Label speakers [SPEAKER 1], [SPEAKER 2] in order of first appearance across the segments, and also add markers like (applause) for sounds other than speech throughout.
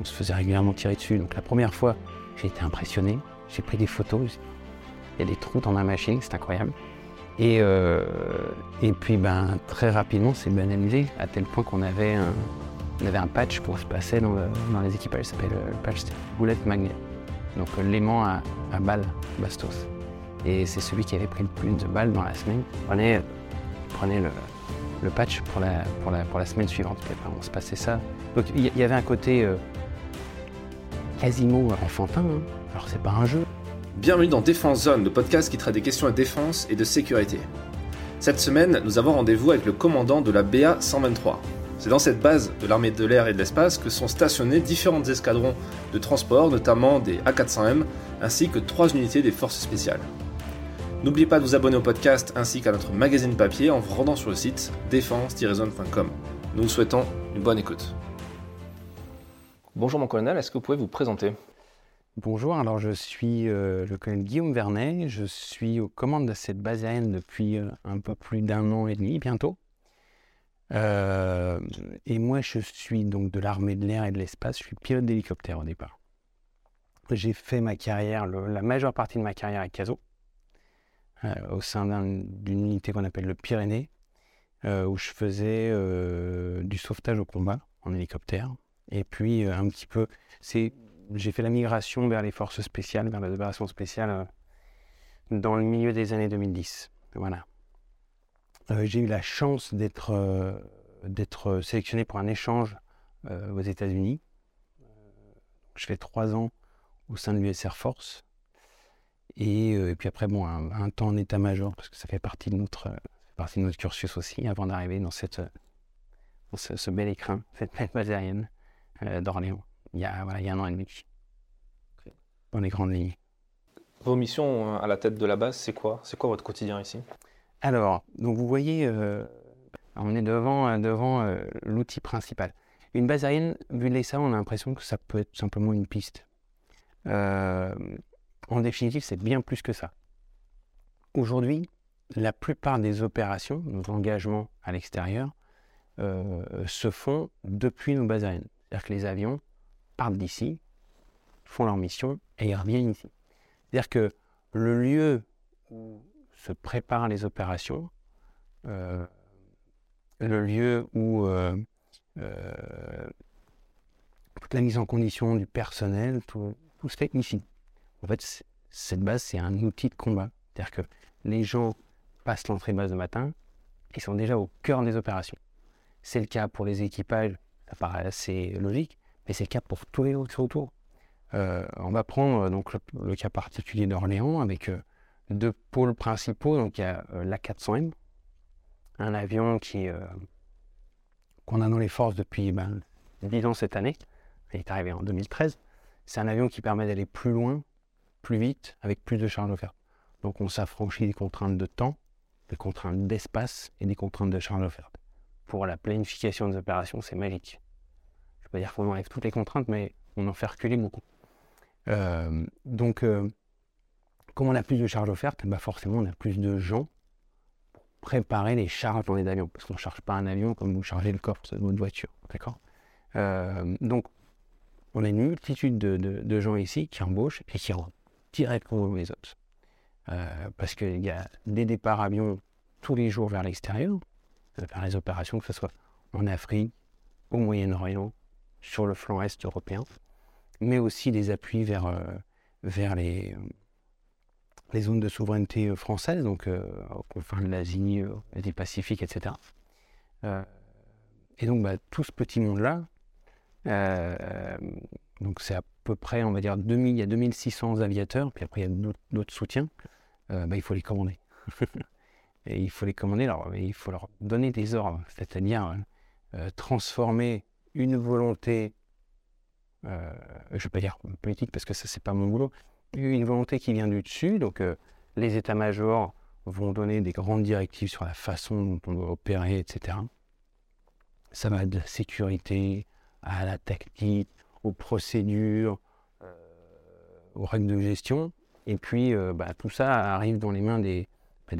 [SPEAKER 1] on se faisait régulièrement tirer dessus. Donc la première fois, j'ai été impressionné. J'ai pris des photos. Il y a des trous dans ma machine, c'est incroyable. Et, euh, et puis ben, très rapidement, c'est banalisé, à tel point qu'on avait un, avait un patch pour se passer dans, dans les équipages, ça s'appelle le patch boulette magnet. Donc l'aimant à, à balles Bastos. Et c'est celui qui avait pris le plus de balles dans la semaine. Prenez, prenez le, le patch pour la, pour, la, pour la semaine suivante. Puis après, on se passait ça. Donc il y, avait un côté euh, quasiment enfantin. Hein. Alors c'est pas un jeu.
[SPEAKER 2] Bienvenue dans Défense Zone, le podcast qui traite des questions de défense et de sécurité. Cette semaine, nous avons rendez-vous avec le commandant de la BA 123. C'est dans cette base de l'armée de l'air et de l'espace que sont stationnés différents escadrons de transport, notamment des A400M, ainsi que trois unités des forces spéciales. N'oubliez pas de vous abonner au podcast ainsi qu'à notre magazine papier en vous rendant sur le site défense-zone.com. Nous vous souhaitons une bonne écoute. Bonjour mon colonel, est-ce que vous pouvez vous présenter?
[SPEAKER 1] Bonjour, alors je suis euh, le colonel Guillaume Vernet, je suis aux commandes de cette base aérienne depuis euh, un peu plus d'un an et demi bientôt. Euh, et moi je suis donc de l'armée de l'air et de l'espace, je suis pilote d'hélicoptère au départ. J'ai fait ma carrière, la majeure partie de ma carrière à Caso, au sein d'un- d'une unité qu'on appelle le Pyrénées, où je faisais du sauvetage au combat en hélicoptère. Et puis euh, un petit peu, c'est j'ai fait la migration vers les forces spéciales, vers les opérations spéciales euh, dans le milieu des années 2010. Voilà. Euh, j'ai eu la chance d'être d'être sélectionné pour un échange aux États-Unis. Je fais trois ans au sein de l'US Air Force. Et, puis après, bon, un, temps en état-major, parce que ça fait partie de notre, euh, partie de notre cursus aussi, avant d'arriver dans, cette, dans ce, ce bel écrin, cette belle euh, d'Orléans il y, a, voilà, il y a un an et demi. Dans les grandes lignes.
[SPEAKER 2] Vos missions euh, à la tête de la base, c'est quoi? C'est quoi votre quotidien ici?
[SPEAKER 1] Alors, donc vous voyez, euh, on est devant, euh, devant euh, l'outil principal. Une base aérienne, vu les ça, on a l'impression que ça peut être simplement une piste. Euh, en définitive, c'est bien plus que ça. Aujourd'hui, la plupart des opérations, nos engagements à l'extérieur, euh, se font depuis nos bases aériennes. C'est-à-dire que les avions partent d'ici, font leur mission et ils reviennent ici. C'est-à-dire que le lieu où se préparent les opérations, euh, le lieu où euh, euh, toute la mise en condition du personnel, tout, se fait ici. En fait, cette base, c'est un outil de combat. C'est-à-dire que les gens passent l'entrée de base le matin, ils sont déjà au cœur des opérations. C'est le cas pour les équipages, ça paraît assez logique, mais c'est le cas pour tous les autres autour. Euh, on va prendre euh, donc le, cas particulier d'Orléans avec euh, deux pôles principaux. Donc il y a euh, l'A400M, un avion qu'on a dans les forces depuis ben, 10 ans cette année. Il est arrivé en 2013. C'est un avion qui permet d'aller plus loin, plus vite, avec plus de charge offerte. Donc on s'affranchit des contraintes de temps, des contraintes d'espace et des contraintes de charge offerte. Pour la planification des opérations, c'est magique. Je ne veux pas dire qu'on enlève toutes les contraintes, mais on en fait reculer beaucoup. Donc, euh, comme on a plus de charges offertes, bah forcément on a plus de gens pour préparer les charges dans les avions. Parce qu'on ne charge pas un avion comme vous chargez le coffre de votre voiture. D'accord? Euh, Donc, on a une multitude de, gens ici qui embauchent et qui rentrent directement les autres. Euh, parce qu'il y a des départs avions tous les jours vers l'extérieur, vers les opérations, que ce soit en Afrique, au Moyen-Orient, sur le flanc est européen, mais aussi des appuis vers, euh, vers les, les zones de souveraineté euh, françaises, donc euh, aux de l'Asie, euh, du Pacifique, etc. Et donc bah, tout ce petit monde-là, c'est à peu près, on va dire, 2000, il y a 2600 aviateurs, puis après il y a d'autres- soutiens, bah, il faut les commander. (laughs) et il faut les commander, alors il faut leur donner des ordres, c'est-à-dire euh, transformer une volonté, euh, je ne vais pas dire politique parce que ça c'est pas mon boulot, une volonté qui vient du dessus, donc euh, les états-majors vont donner des grandes directives sur la façon dont on doit opérer, etc. Ça va de la sécurité à la tactique, aux procédures, euh, aux règles de gestion. Et puis, euh, bah, tout ça arrive dans les mains des, bah,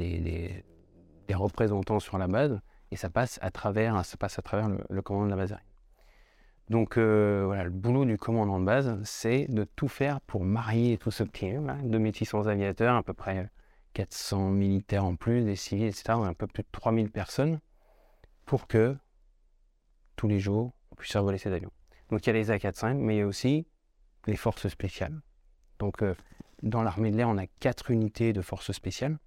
[SPEAKER 1] des représentants sur la base et ça passe à travers, ça passe à travers le, commandement de la base aérienne. Donc voilà, le boulot du commandant de base, c'est de tout faire pour marier tout ce petit hein, de métiers sans aviateurs, à peu près 400 militaires en plus, des civils, etc., un peu plus de 3000 personnes, pour que tous les jours, on puisse survoler ces avions. Donc il y a les A400, mais il y a aussi les forces spéciales. Donc dans l'armée de l'air, on a quatre unités de forces spéciales.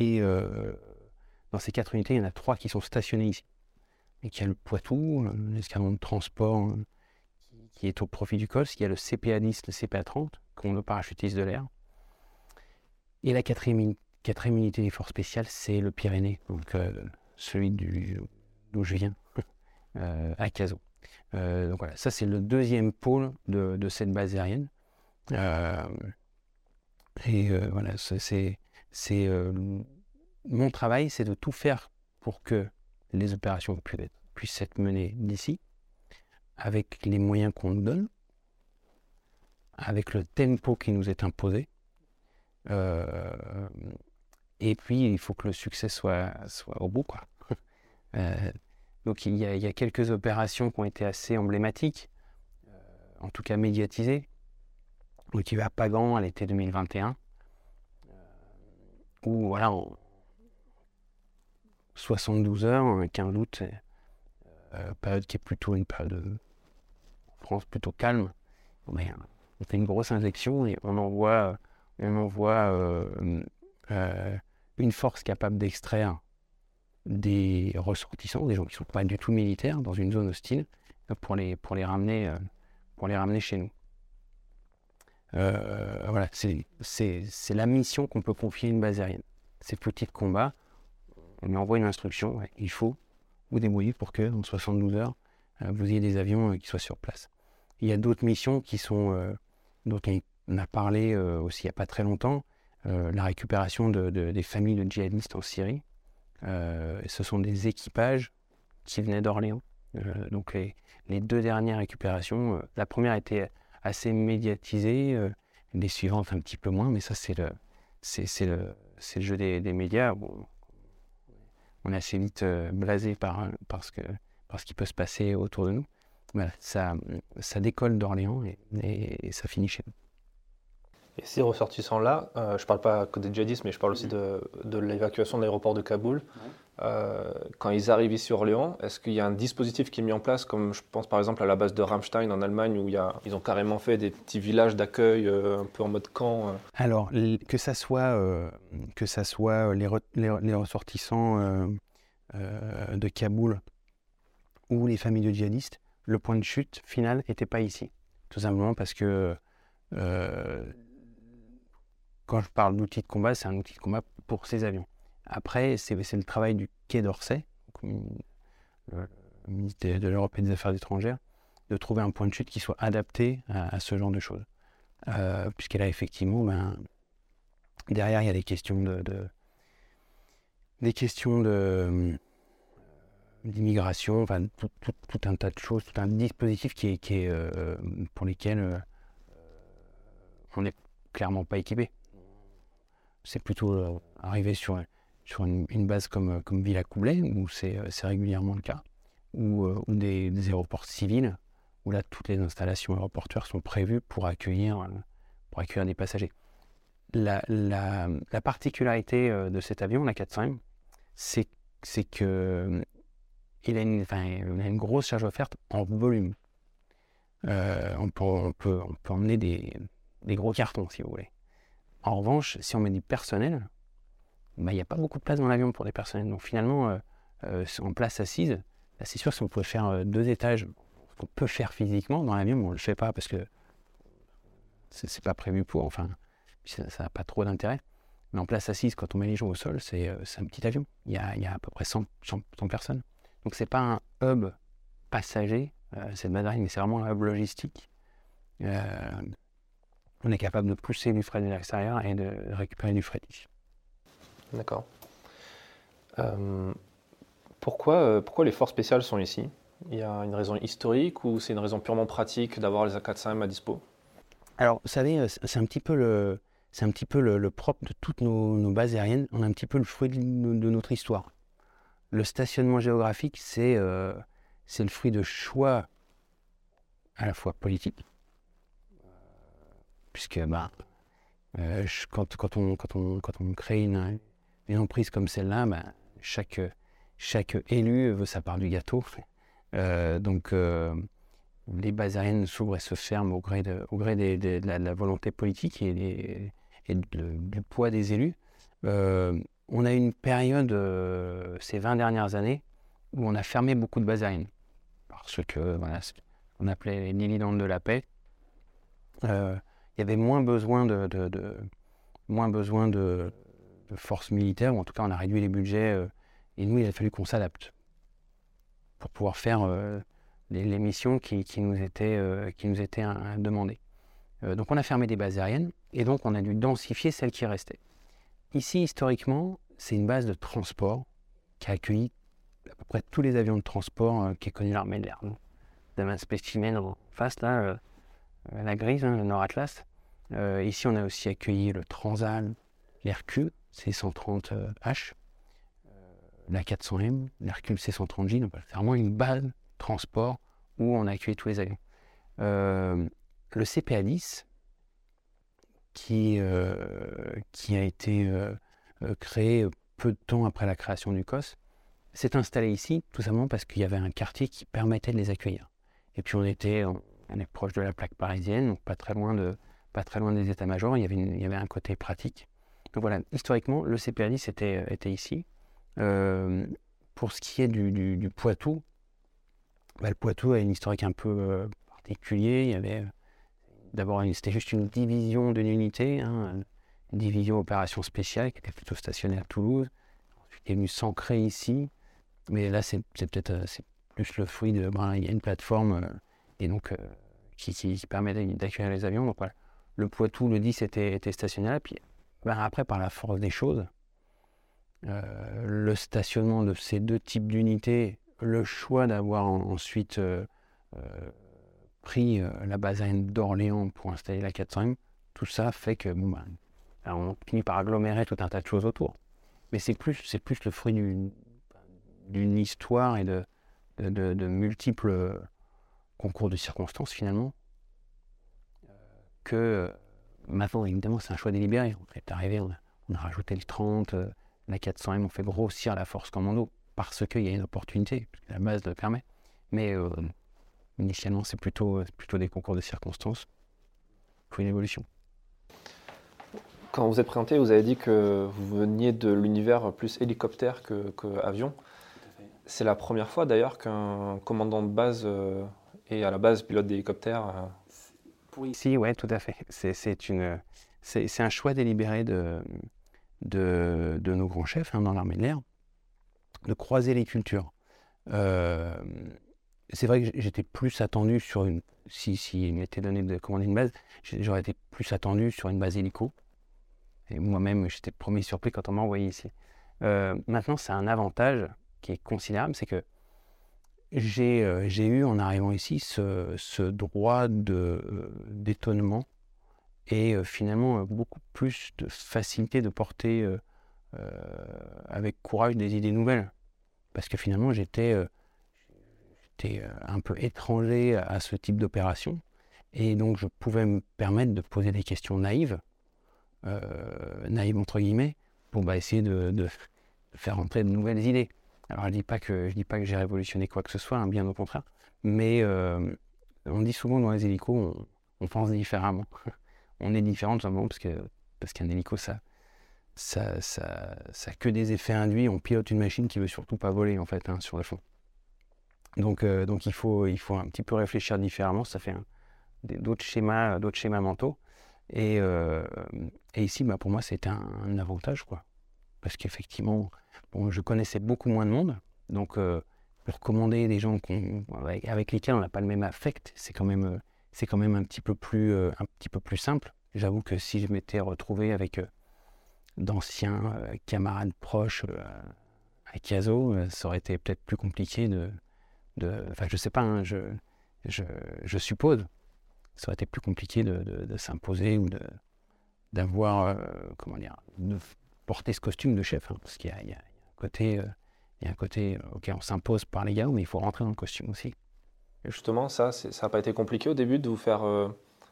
[SPEAKER 1] Et dans ces quatre unités, il y en a trois qui sont stationnées ici et qu'il y a le Poitou, l'escadron de transport euh, qui est au profit du COS, il y a le CPA-10, le CPA-30, commando parachutiste de l'air. Et la quatrième, unité des forces spéciales, c'est le Pyrénées, donc euh, celui d'où je viens, (laughs) euh, à Cazaux. donc voilà, ça c'est le deuxième pôle de, de cette base aérienne. et voilà, c'est mon travail, c'est de tout faire pour que les opérations puissent être menées d'ici, avec les moyens qu'on nous donne, avec le tempo qui nous est imposé. Euh, et puis, il faut que le succès soit, soit au bout. Quoi. (laughs) Euh, donc, il y, a, quelques opérations qui ont été assez emblématiques, euh, en tout cas médiatisées. Donc, il y a Pagan à l'été 2021, où voilà, on, 72 heures, 15 août, euh, période qui est plutôt une période euh, en France plutôt calme. on fait une grosse injection et on envoie, envoie euh, une force capable d'extraire des ressortissants, des gens qui ne sont pas du tout militaires, dans une zone hostile, pour les, pour les, ramener, pour les ramener chez nous. Voilà, c'est la mission qu'on peut confier à une base aérienne. Ces petits combats, on envoie une instruction, il faut vous débrouiller pour que, en 72 heures, euh, vous ayez des avions euh, qui soient sur place. Il y a d'autres missions qui sont, euh, dont on a parlé aussi il n'y a pas très longtemps, la récupération des familles de djihadistes en Syrie. ce sont des équipages qui venaient d'Orléans. donc les, deux dernières récupérations, la première était assez médiatisée, les suivantes un petit peu moins, mais ça c'est le, le, le, jeu des, médias on est assez vite euh, blasé par, par, ce que, qui peut se passer autour de nous. Voilà, ça, ça décolle d'Orléans et, ça finit chez nous.
[SPEAKER 2] Et ces ressortissants-là, euh, je ne parle pas que des djihadistes, mais je parle aussi de, de l'évacuation de l'aéroport de Kaboul. Euh, quand ils arrivent ici à Orléans, est-ce qu'il y a un dispositif qui est mis en place, comme je pense par exemple à la base de Ramstein en Allemagne, où il y a, ils ont carrément fait des petits villages d'accueil un peu en mode camp
[SPEAKER 1] Alors, que ça soit, que ça soit les, les, ressortissants de Kaboul ou les familles de djihadistes, le point de chute final n'était pas ici. Tout simplement parce que euh, quand je parle d'outil de combat, c'est un outil de combat pour ces avions. Après, c'est le travail du Quai d'Orsay, le ministère de l'Europe et des Affaires étrangères, de trouver un point de chute qui soit adapté à, ce genre de choses. Euh, Puisqu'elle a effectivement, ben, derrière, il y a des questions de, des questions de d'immigration, enfin tout, un tas de choses, tout un dispositif qui est euh, pour lesquels euh, on n'est clairement pas équipé. C'est plutôt euh, arriver sur, sur une, base comme, comme Villa Coublet, où c'est régulièrement le cas, ou, des, aéroports civils, où là toutes les installations aéroportuaires sont prévues pour accueillir, pour accueillir des passagers. La, la, la particularité de cet avion, la 400M, c'est que il a une, une grosse charge offerte en volume. Euh, on, peut, on, peut, emmener des, gros cartons, si vous voulez. En revanche, si on met du personnel, bah, il n'y a pas beaucoup de place dans l'avion pour des personnels. Donc finalement, euh, euh, en place assise, bah, c'est sûr si on pouvait faire deux étages, ce qu'on peut faire physiquement dans l'avion, on ne le fait pas parce que c'est pas prévu pour, enfin, ça n'a pas trop d'intérêt. Mais en place assise, quand on met les gens au sol, c'est un petit avion. Il y a, à peu près 100 personnes. Donc c'est pas un hub passager, euh, cette Madrid, mais c'est vraiment un hub logistique. Euh, on est capable de pousser du fret de l'extérieur et de récupérer du fret.
[SPEAKER 2] D'accord. Euh, pourquoi, pourquoi les forces spéciales sont ici? Il y a une raison historique ou c'est une raison purement pratique d'avoir les A400M à dispo?
[SPEAKER 1] Alors, vous savez, c'est un petit peu le, c'est un petit peu le, propre de toutes nos, bases aériennes. On a un petit peu le fruit de notre histoire le stationnement géographique, c'est euh, le fruit de choix à la fois politique, puisque bah, quand, quand, on, crée une, une emprise comme celle-là, bah, chaque, élu veut sa part du gâteau. donc les bases s'ouvrent et se ferment au gré de, la, volonté politique et, du poids des élus. on a une période, ces 20 dernières années, où on a fermé beaucoup de bases aériennes. Parce que, voilà, on appelait les Nililandes de la paix. Euh, il y avait moins besoin de, moins besoin de, forces militaires, ou en tout cas on a réduit les budgets, euh, et nous il a fallu qu'on s'adapte pour pouvoir faire euh, les, missions qui, nous étaient, qui nous étaient demandées. donc on a fermé des bases aériennes, et donc on a dû densifier celles qui restaient. Ici, historiquement, c'est une base de transport qui a accueilli à peu près tous les avions de transport qui est connu l'armée de l'air. Vous spécimen en face, là, euh, la grise, hein, le Nord Atlas. Euh, ici, on a aussi accueilli le Transal, l'Hercule C130H, euh, la 400M, l'Hercule C130J. Donc, c'est vraiment une base transport où on a accueilli tous les avions. le CPA-10, qui, qui a été créé peu de temps après la création du COS, s'est installé ici tout simplement parce qu'il y avait un quartier qui permettait de les accueillir. Et puis on était, on, est proche de la plaque parisienne, donc pas très loin, de, pas très loin des états-majors. Il, il y avait un côté pratique. Donc voilà, historiquement, le CPA10 était, était ici. Euh, pour ce qui est du, du, Poitou, bah, le Poitou a une historique un peu euh, particulier. Il y avait d'abord, c'était juste une division d'une unité, hein, une division opération spéciale qui était plutôt stationnée à Toulouse. Ensuite, il est venu s'ancrer ici. Mais là, c'est peut-être euh, plus le fruit de. Ben, il y a une plateforme euh, et donc, euh, qui, permet d'accueillir les avions. Donc voilà, le Poitou, le 10 était, était stationné là. Puis ben, après, par la force des choses, euh, le stationnement de ces deux types d'unités, le choix d'avoir ensuite pris la base aérienne d'Orléans pour installer la 400M, tout ça fait que bon, ben, on finit par agglomérer tout un tas de choses autour. Mais c'est plus, plus le fruit d'une histoire et de, multiples concours de circonstances finalement, que euh, maintenant évidemment c'est un choix délibéré. On est arrivé, on a, rajouté le 30, euh, la 400M, on fait grossir la force commando parce qu'il y a une opportunité, parce que la base le permet. Mais euh, initialement c'est plutôt, plutôt des concours de circonstances. Il faut une évolution.
[SPEAKER 2] Quand vous êtes présenté, vous avez dit que vous veniez de l'univers plus hélicoptère que, que avion. C'est la première fois d'ailleurs qu'un commandant de base euh, est à la base pilote d'hélicoptère. Euh.
[SPEAKER 1] Pour ici, oui, tout à fait. C'est un choix délibéré de, de, nos grands chefs hein, dans l'armée de l'air de croiser les cultures. Euh, c'est vrai que j'étais plus attendu sur une. Si, si m'était donné de commander une base, j'aurais été plus attendu sur une base hélico. Et moi-même, j'étais premier surpris quand on m'a envoyé ici. maintenant, c'est un avantage qui est considérable, c'est que j'ai euh, eu en arrivant ici ce, droit euh, d'étonnement et euh, finalement beaucoup plus de facilité de porter avec courage des idées nouvelles. Parce que finalement j'étais un peu étranger à ce type d'opération et donc je pouvais me permettre de poser des questions naïves, naïves entre guillemets, pour bah, essayer de faire entrer de nouvelles idées. Alors, je ne dis pas que, j'ai révolutionné quoi que ce soit, hein, bien au contraire. Mais euh, on dit souvent dans les hélicos, on, pense différemment. (laughs) on est différent tout simplement parce qu'un parce qu'un hélico, ça, ça, ça, ça, que des effets induits. On pilote une machine qui veut surtout pas voler, en fait, hein, sur le fond. Donc, euh, donc il, faut, il faut un petit peu réfléchir différemment. Ça fait d'autres schémas, schémas mentaux. Et, euh, et ici, bah, pour moi, c'était un, un, avantage, quoi. Parce qu'effectivement, je connaissais beaucoup moins de monde, donc euh, pour commander des gens avec, lesquels on n'a pas le même affect, c'est quand même, euh, c'est quand même un petit peu plus, euh, un petit peu plus simple. J'avoue que si je m'étais retrouvé avec d'anciens camarades proches à Kiazo, ça aurait été peut-être plus compliqué de, de, enfin je sais pas, hein, je, je, suppose, ça aurait été plus compliqué de, de, s'imposer ou de d'avoir, comment dire, de porter ce costume de chef, hein, parce qu'il y, y a, côté, euh, il y a un côté, euh, ok, on s'impose par les gars, mais il faut rentrer dans le costume aussi.
[SPEAKER 2] Justement, ça, ça n'a pas été compliqué au début de vous faire.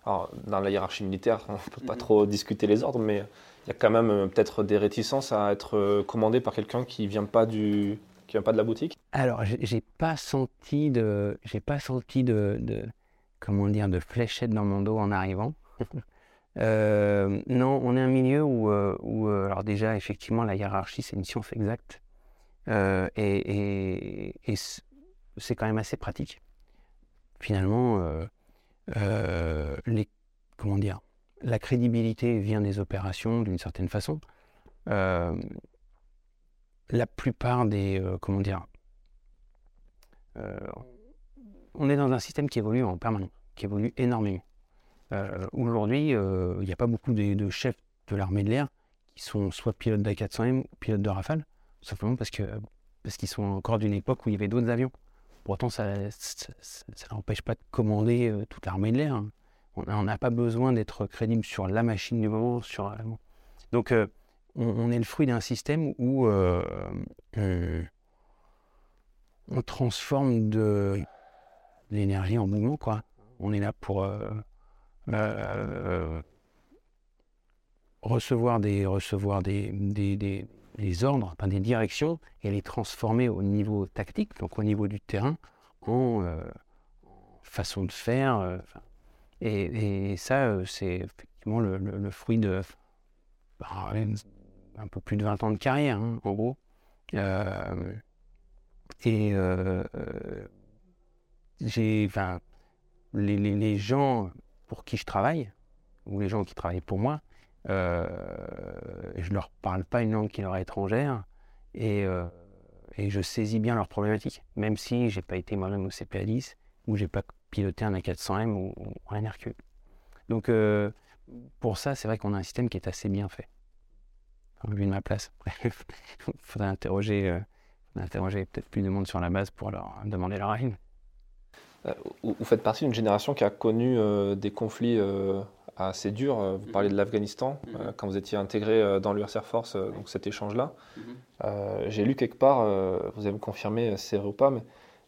[SPEAKER 2] alors, dans la hiérarchie militaire, (laughs) on ne peut pas trop discuter les ordres, mais il y a quand même peut-être des réticences à être commandé par quelqu'un qui vient pas du qui vient pas de la boutique.
[SPEAKER 1] Alors, j'ai pas senti de, j'ai pas senti de, de, comment dire, de fléchette dans mon dos en arrivant. (laughs) Euh, non, on est un milieu où, euh, euh, alors déjà, effectivement, la hiérarchie, c'est une science exacte. et, c'est quand même assez pratique. Finalement, comment dire, la crédibilité vient des opérations d'une certaine façon. la plupart des, comment dire, on est dans un système qui évolue en permanence, qui évolue énormément. Euh, aujourd'hui, euh, il n'y a pas beaucoup de, chefs de l'armée de l'air qui sont soit pilotes d'A400M ou pilotes de Rafale, simplement parce que parce qu'ils sont encore d'une époque où il y avait d'autres avions. Pourtant, ça, n'empêche pas de commander euh, toute l'armée de l'air. Hein. On n'a pas besoin d'être crédible sur la machine du moment. Sur, donc, on, est le fruit d'un système où on transforme de l'énergie en mouvement. On est là pour euh, recevoir des, recevoir des, des, des, ordres, des directions, et les transformer au niveau tactique, donc au niveau du terrain, en euh, façon de faire. Euh, et, ça, c'est effectivement le, fruit de bah, un peu plus de 20 ans de carrière, hein, en gros. et j'ai, enfin, les, les, les, gens pour qui je travaille, ou les gens qui travaillent pour moi, euh, je ne leur parle pas une langue qui leur est étrangère et, euh, je saisis bien leurs problématiques, même si je n'ai pas été moi-même au CPA10 ou je n'ai pas piloté un A400M ou, un RQ. Donc euh, pour ça, c'est vrai qu'on a un système qui est assez bien fait, vu de ma place. (laughs) Il faudrait interroger, interroger peut-être plus de monde sur la base pour leur demander leur avis.
[SPEAKER 2] Euh, vous faites partie d'une génération qui a connu euh, des conflits euh, assez durs. Vous parlez de l'Afghanistan, mhm. quand vous étiez intégré dans l'US Air Force, donc cet échange-là. Mhm. J'ai lu quelque part, vous allez me confirmer si c'est vrai ou pas, mais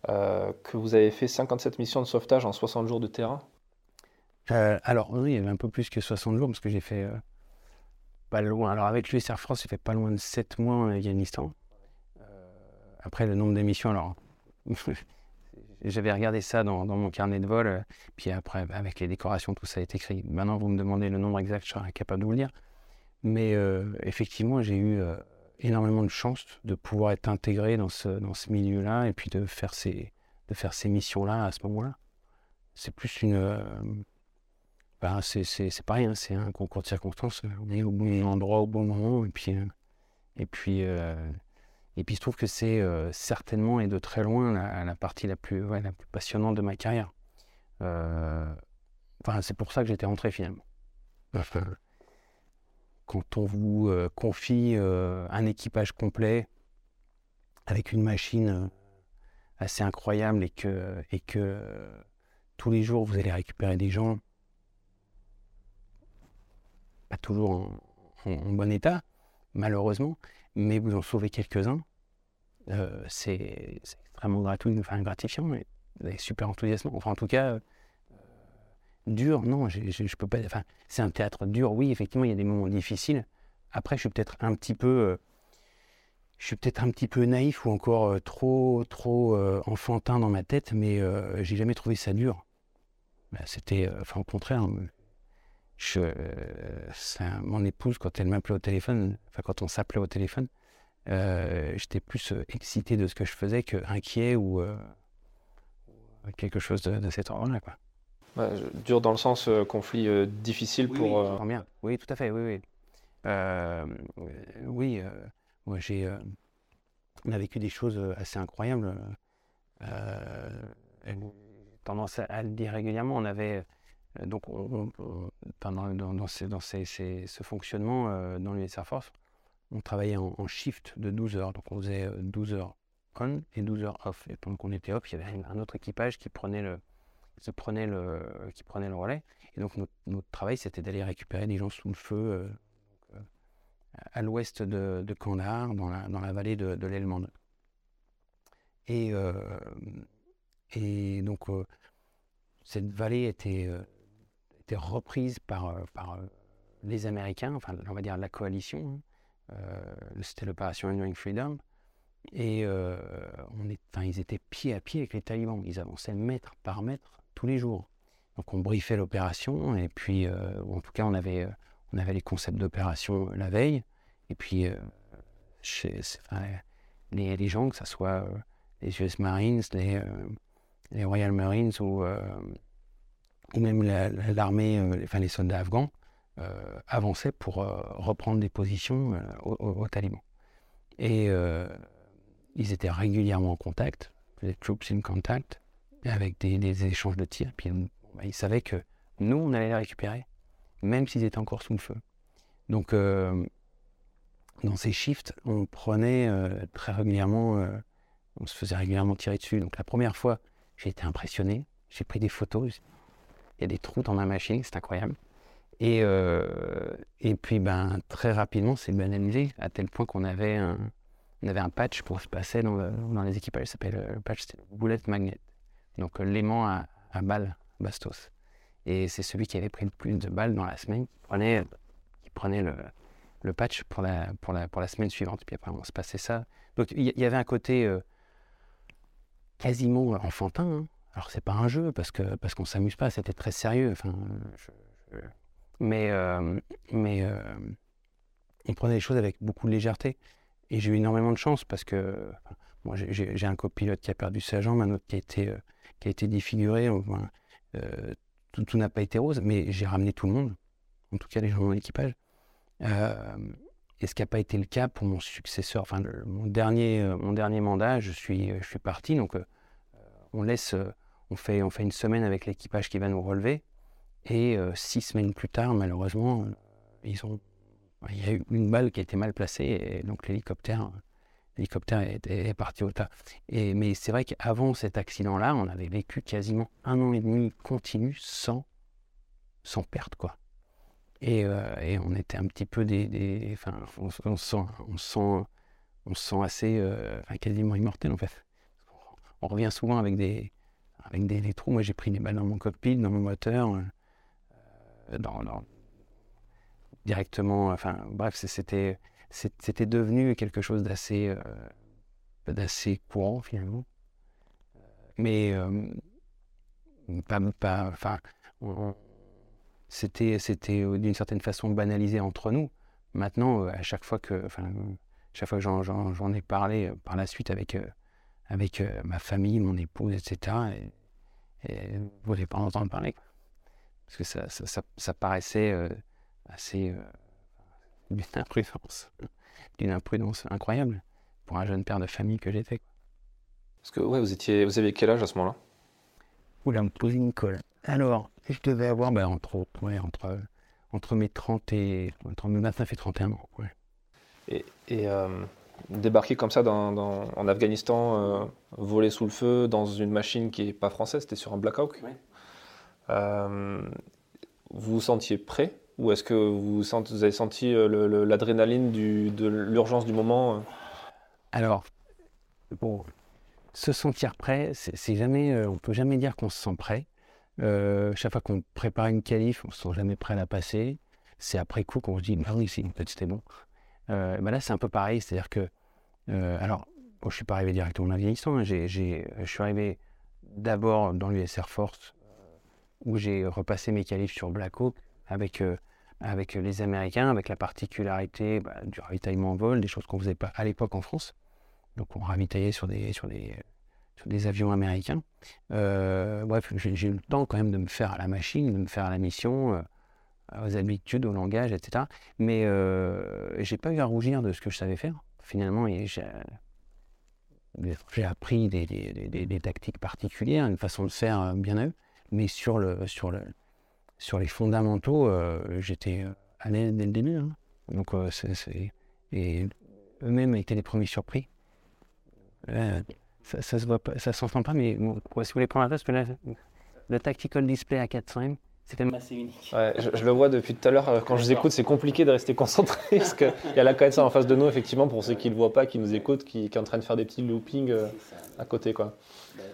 [SPEAKER 2] que vous avez fait 57 missions de sauvetage en 60 jours de terrain.
[SPEAKER 1] alors oui, il y avait un peu plus que 60 jours parce que j'ai fait pas loin. Alors avec l'US Air France, j'ai fait pas loin de 7 mois en Afghanistan. après, le nombre d'émissions, alors (laughs) j'avais regardé ça dans, mon carnet de vol, euh, puis après, avec les décorations, tout ça est écrit. Maintenant, vous me demandez le nombre exact, je serai incapable de vous le dire. Mais euh, effectivement, j'ai eu euh, énormément de chance de pouvoir être intégré dans ce, dans ce milieu-là et puis de faire ces, de faire ces missions-là à ce moment-là. C'est plus une. Ben, c'est pareil, hein, c'est un concours de circonstances. On est au bon endroit au bon moment et puis. et puis et puis, je trouve que c'est euh, certainement et de très loin la, partie la plus, passionnante de ma carrière. Euh, c'est pour ça que j'étais rentré finalement. quand on vous euh, confie un équipage complet avec une machine assez incroyable et que tous les jours vous allez récupérer des gens pas toujours en bon état, malheureusement, mais vous en sauvez quelques-uns. Euh, c'est extrêmement gratuit, gratifiant et, super enthousiasmant. Enfin, en tout cas, euh, dur, non, je, je, peux pas. Enfin, c'est un théâtre dur, oui, effectivement, il y a des moments difficiles. Après, je suis peut-être un petit peu. Euh, je suis peut-être un petit peu naïf ou encore trop, trop enfantin dans ma tête, mais j'ai jamais trouvé ça dur. Bah, c'était, enfin, au contraire, je, euh, mon épouse, quand elle m'appelait au téléphone, enfin quand on s'appelait au téléphone, euh, j'étais plus euh, excité de ce que je faisais que inquiet ou quelque chose de, cet ordre-là.
[SPEAKER 2] Quoi. dur dans le sens conflit difficile pour.
[SPEAKER 1] Oui, bien. oui, tout à fait, oui, oui. oui, moi j'ai on a vécu des choses assez incroyables. tendance à, le dire régulièrement. On avait euh, donc, pendant, dans, ce fonctionnement euh, dans l'US Air Force, on travaillait en, shift de 12 heures. Donc, on faisait 12 euh, heures on et 12 heures off. Et pendant qu'on était off, il y avait un autre équipage qui prenait le, se prenait le, qui prenait le relais. Et donc, notre, travail, c'était d'aller récupérer des gens sous le feu à l'ouest de, de, dans la, dans la vallée de, de l'Helmand. Et et donc, cette vallée était, était reprise par, par les Américains, enfin, on va dire la coalition. Hein. C'était l'opération Enduring Freedom. Et on est, ils étaient pied à pied avec les talibans. Ils avançaient mètre par mètre tous les jours. Donc on briefait l'opération et puis, en tout cas, on avait, on avait les concepts d'opération la veille. Et puis, les, les, gens, que ce soit les US Marines, les Royal Marines ou, ou même l'armée, enfin les soldats afghans, avançaient pour reprendre des positions aux, talibans. Et ils étaient régulièrement en contact, les troops in contact, avec des, échanges de tirs. Puis bah, ils savaient que nous, on allait les récupérer, même s'ils étaient encore sous le feu. Donc, euh, dans ces shifts, on prenait euh, très régulièrement, euh, on se faisait régulièrement tirer dessus. Donc, la première fois, j'ai été impressionné. J'ai pris des photos. Il y a des trous dans ma machine, c'est incroyable. Et, et puis, ben, très rapidement, c'est banalisé, à tel point qu'on avait un, on avait un patch pour se passer dans, dans les équipages, ça s'appelle le patch Bullet Magnet. Donc, l'aimant à, à balles Bastos. Et c'est celui qui avait pris le plus de balles dans la semaine qui prenait, qui prenait le, le patch pour la, pour, la, pour la semaine suivante. Puis après, on se passait ça. Donc il y, avait un côté euh, quasiment enfantin. Hein. Alors c'est pas un jeu parce que parce qu'on s'amuse pas, c'était très sérieux. Enfin, mais euh, mais euh, on prenait les choses avec beaucoup de légèreté. Et j'ai eu énormément de chance parce que moi j'ai un copilote qui a perdu sa jambe, un autre qui a été qui a été défiguré. Enfin, euh, tout, n'a pas été rose, mais j'ai ramené tout le monde, en tout cas les gens de l'équipage. Euh, et ce qui n'a pas été le cas pour mon successeur, enfin mon, dernier, euh, mon dernier mandat, je suis, je suis parti. Donc on laisse, on, fait, on fait une semaine avec l'équipage qui va nous relever. Et six semaines plus tard, malheureusement, ils ont, il y a eu une balle qui a été mal placée et donc l'hélicoptère l'hélicoptère est, parti au tas. Et, mais c'est vrai qu'avant cet accident-là, on avait vécu quasiment un an et demi continu sans, sans perte, quoi. Et, euh, et on était un petit peu des... enfin, on, on, sent, on, sent, on sent assez... Euh, quasiment immortel, en fait. On revient souvent avec des, avec des, trous. Moi, j'ai pris des balles dans mon cockpit, dans mon moteur, euh, dans, directement... Enfin, bref, c'était c'était devenu quelque chose d'assez euh, d'assez courant finalement. Euh, mais pas, pas, enfin, c'était c'était d'une certaine façon banalisé entre nous. Maintenant, à chaque fois que, enfin, chaque fois que j'en ai parlé par la suite avec avec ma famille, mon épouse, etc. Et, et vous voulez pas en entendre parler, parce que ça, ça, ça, ça paraissait assez d'une imprudence, (laughs) d'une imprudence incroyable pour un jeune père de famille que j'étais.
[SPEAKER 2] Parce que ouais, vous étiez, vous aviez quel âge à ce moment-là?
[SPEAKER 1] Oula, me poser une colle. Alors, je devais avoir ben, entre, ouais, entre, entre mes 30 et entre mes 29 et 31 ans. Ouais.
[SPEAKER 2] Et, et euh, débarquer comme ça dans, en Afghanistan, euh, voler sous le feu dans une machine qui n'est pas française, c'était sur un Black Hawk. Euh, vous vous sentiez prêt ou est-ce que vous, vous, avez senti euh, l'adrénaline de l'urgence du moment euh?
[SPEAKER 1] Alors, bon, se sentir prêt, c'est jamais, euh, on peut jamais dire qu'on se sent prêt. chaque fois qu'on prépare une qualif, on ne se sent jamais prêt à la passer. C'est après coup qu'on se dit, bah oui, peut-être c'était bon. Bah là, c'est un peu pareil, c'est-à-dire que, alors, je ne suis pas arrivé directement en Afghanistan, hein. je suis arrivé d'abord dans l'US Air Force, où j'ai repassé mes qualifs sur Black Hawk, avec, euh, avec les Américains, avec la particularité bah, du ravitaillement en vol, des choses qu'on ne faisait pas à l'époque en France. Donc on ravitaillait sur des, sur des, sur des avions américains. Euh, bref, j'ai eu le temps quand même de me faire à la machine, de me faire à la mission, euh, aux habitudes, au langage, etc. Mais euh, j'ai pas eu à rougir de ce que je savais faire. Finalement, j'ai appris des, tactiques particulières, une façon de faire bien à eux. Mais sur le, sur le, sur les fondamentaux, euh, j'étais euh, à l'aise dès le début. Hein. Donc, euh, eux-mêmes étaient les premiers surpris. ça, ça se pas, s'entend pas, mais si vous voulez prendre la là, le tactical display à 4.5, C'était assez unique.
[SPEAKER 2] Ouais, je, le vois depuis tout à l'heure. Quand je vous écoute, c'est compliqué de rester concentré (laughs) parce qu'il y a la ça en face de nous, effectivement, pour ceux qui ne le voient pas, qui nous écoutent, qui, qui est en train de faire des petits loopings euh, à côté. Quoi.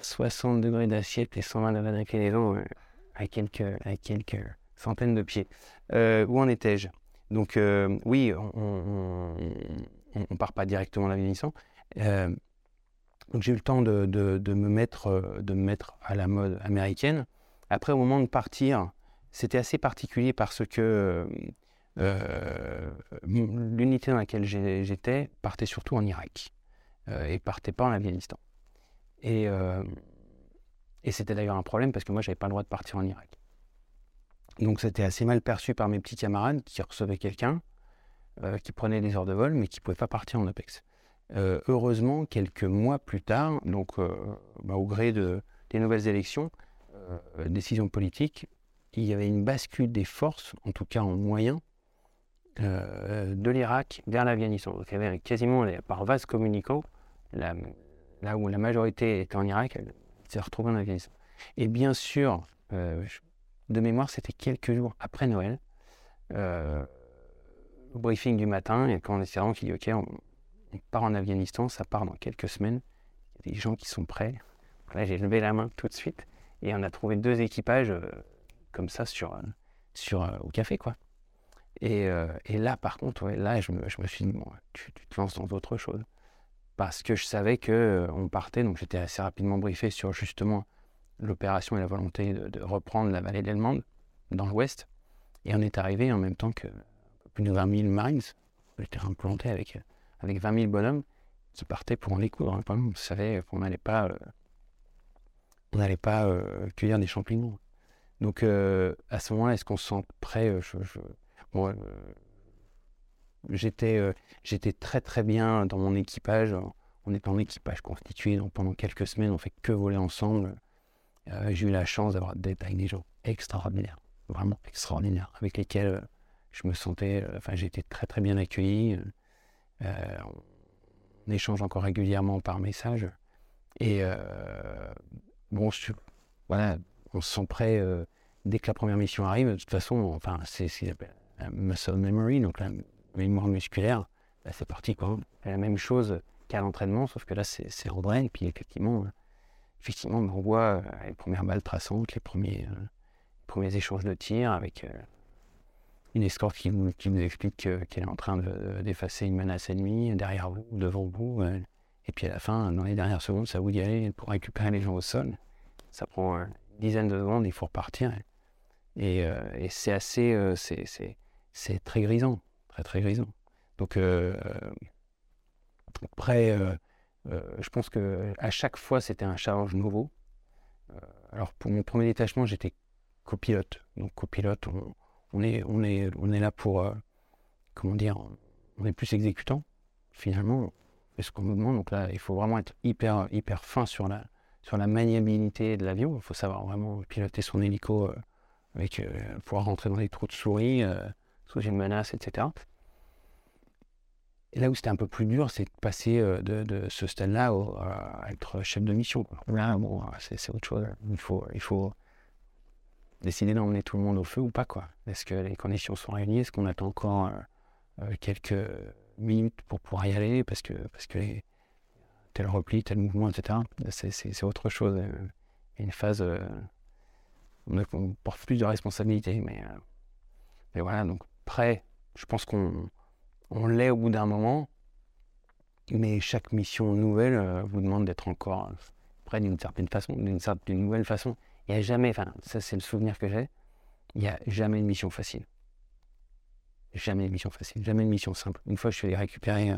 [SPEAKER 1] 60 degrés d'assiette et 120 degrés d'inclinaison euh, à, quelques, à quelques centaines de pieds. Euh, où en étais-je? Donc, oui, on ne part pas directement à l'Afghanistan. donc, j'ai eu le temps de, de, de, me mettre, de me mettre à la mode américaine. Après, au moment de partir, c'était assez particulier parce que euh, l'unité dans laquelle j'étais partait surtout en Irak euh, et partait pas en Afghanistan. Et, euh, et c'était d'ailleurs un problème parce que moi, j'avais pas le droit de partir en Irak. Donc c'était assez mal perçu par mes petits camarades qui recevaient quelqu'un, qui prenait des heures de vol, mais qui ne pouvait pas partir en OPEX. heureusement, quelques mois plus tard, donc bah, au gré de, des nouvelles élections, décision politique, il y avait une bascule des forces, en tout cas en moyen, euh, de l'Irak vers l'Afghanistan. Donc il y avait quasiment, par vase communicant, là où la majorité était en Irak, elle s'est retrouvée en Afghanistan. Et bien sûr, euh, de mémoire, c'était quelques jours après Noël, euh, au briefing du matin, et quand on est qui dit Ok, on, part en Afghanistan, ça part dans quelques semaines. Il y a des gens qui sont prêts. Là, j'ai levé la main tout de suite, et on a trouvé deux équipages comme ça sur, euh, sur, euh, au café, quoi. Et, euh, et là, par contre, là, je me, je me, suis dit, tu, te lances dans autre chose. Parce que je savais qu'on on partait, donc j'étais assez rapidement briefé sur justement l'opération et la volonté de, reprendre la vallée d'Elmand dans l'ouest. Et on est arrivé en même temps que plus de 20 000 Marines. J'étais implanté avec, avec 20 000 bonhommes qui partaient pour en les coudre. Hein. On savait qu'on n'allait pas, on pas cueillir des champignons. Donc euh, à ce moment-là, est-ce qu'on se sent prêt euh, euh, j'étais, très très bien dans mon équipage. On est en équipage constitué, donc pendant quelques semaines, on fait que voler ensemble. j'ai eu la chance d'avoir d'être des gens extraordinaires, vraiment extraordinaires, avec lesquels je me sentais, enfin j'ai très très bien accueilli. on échange encore régulièrement par message. Et bon, voilà, on se sent prêt euh, dès que la première mission arrive. De toute façon, enfin, c'est la muscle memory, donc la mémoire musculaire. Bah, c'est parti, quoi. La même chose qu'à l'entraînement, sauf que là, c'est en brain. Puis effectivement, effectivement, on voit euh, les premières balles traçantes, les premiers, euh, premiers échanges de tirs avec une escorte qui nous, qui nous explique qu'elle est en train d'effacer une menace ennemie derrière vous, devant vous. et puis à la fin, dans les dernières secondes, ça vous d'y aller pour récupérer les gens au sol. Ça prend dizaine de secondes, il faut repartir. Et, euh, c'est assez, euh, c'est très grisant, très très grisant. Donc euh, après, je pense que à chaque fois c'était un challenge nouveau. alors pour mon premier détachement, j'étais copilote. Donc copilote, on, on, est, on, est, on est là pour, comment dire, on est plus exécutant finalement. C'est ce qu'on nous demande. Donc là, il faut vraiment être hyper, hyper fin sur la, sur la maniabilité de l'avion. Il faut savoir vraiment piloter son hélico euh, avec euh, pouvoir rentrer dans les trous de souris euh, sous une menace, etc. Et là où c'était un peu plus dur, c'est de passer de, ce stade-là à être chef de mission. Là, c'est autre chose. Il faut, il faut décider d'emmener tout le monde au feu ou pas. Est-ce que les conditions sont réunies? Est-ce qu'on attend encore quelques minutes pour pouvoir y aller? Parce que, parce que tel repli, tel mouvement, etc. C'est autre chose. Il y a une phase euh, où on porte plus de responsabilité. Mais, euh, mais voilà, donc prêt, je pense qu'on on, l'est au bout d'un moment. Mais chaque mission nouvelle euh, vous demande d'être encore prêt d'une certaine façon, d'une nouvelle façon. Il n'y a jamais, enfin, ça c'est le souvenir que j'ai, il n'y a jamais une mission facile. Jamais une mission facile, jamais une mission simple. Une fois, je suis allé récupérer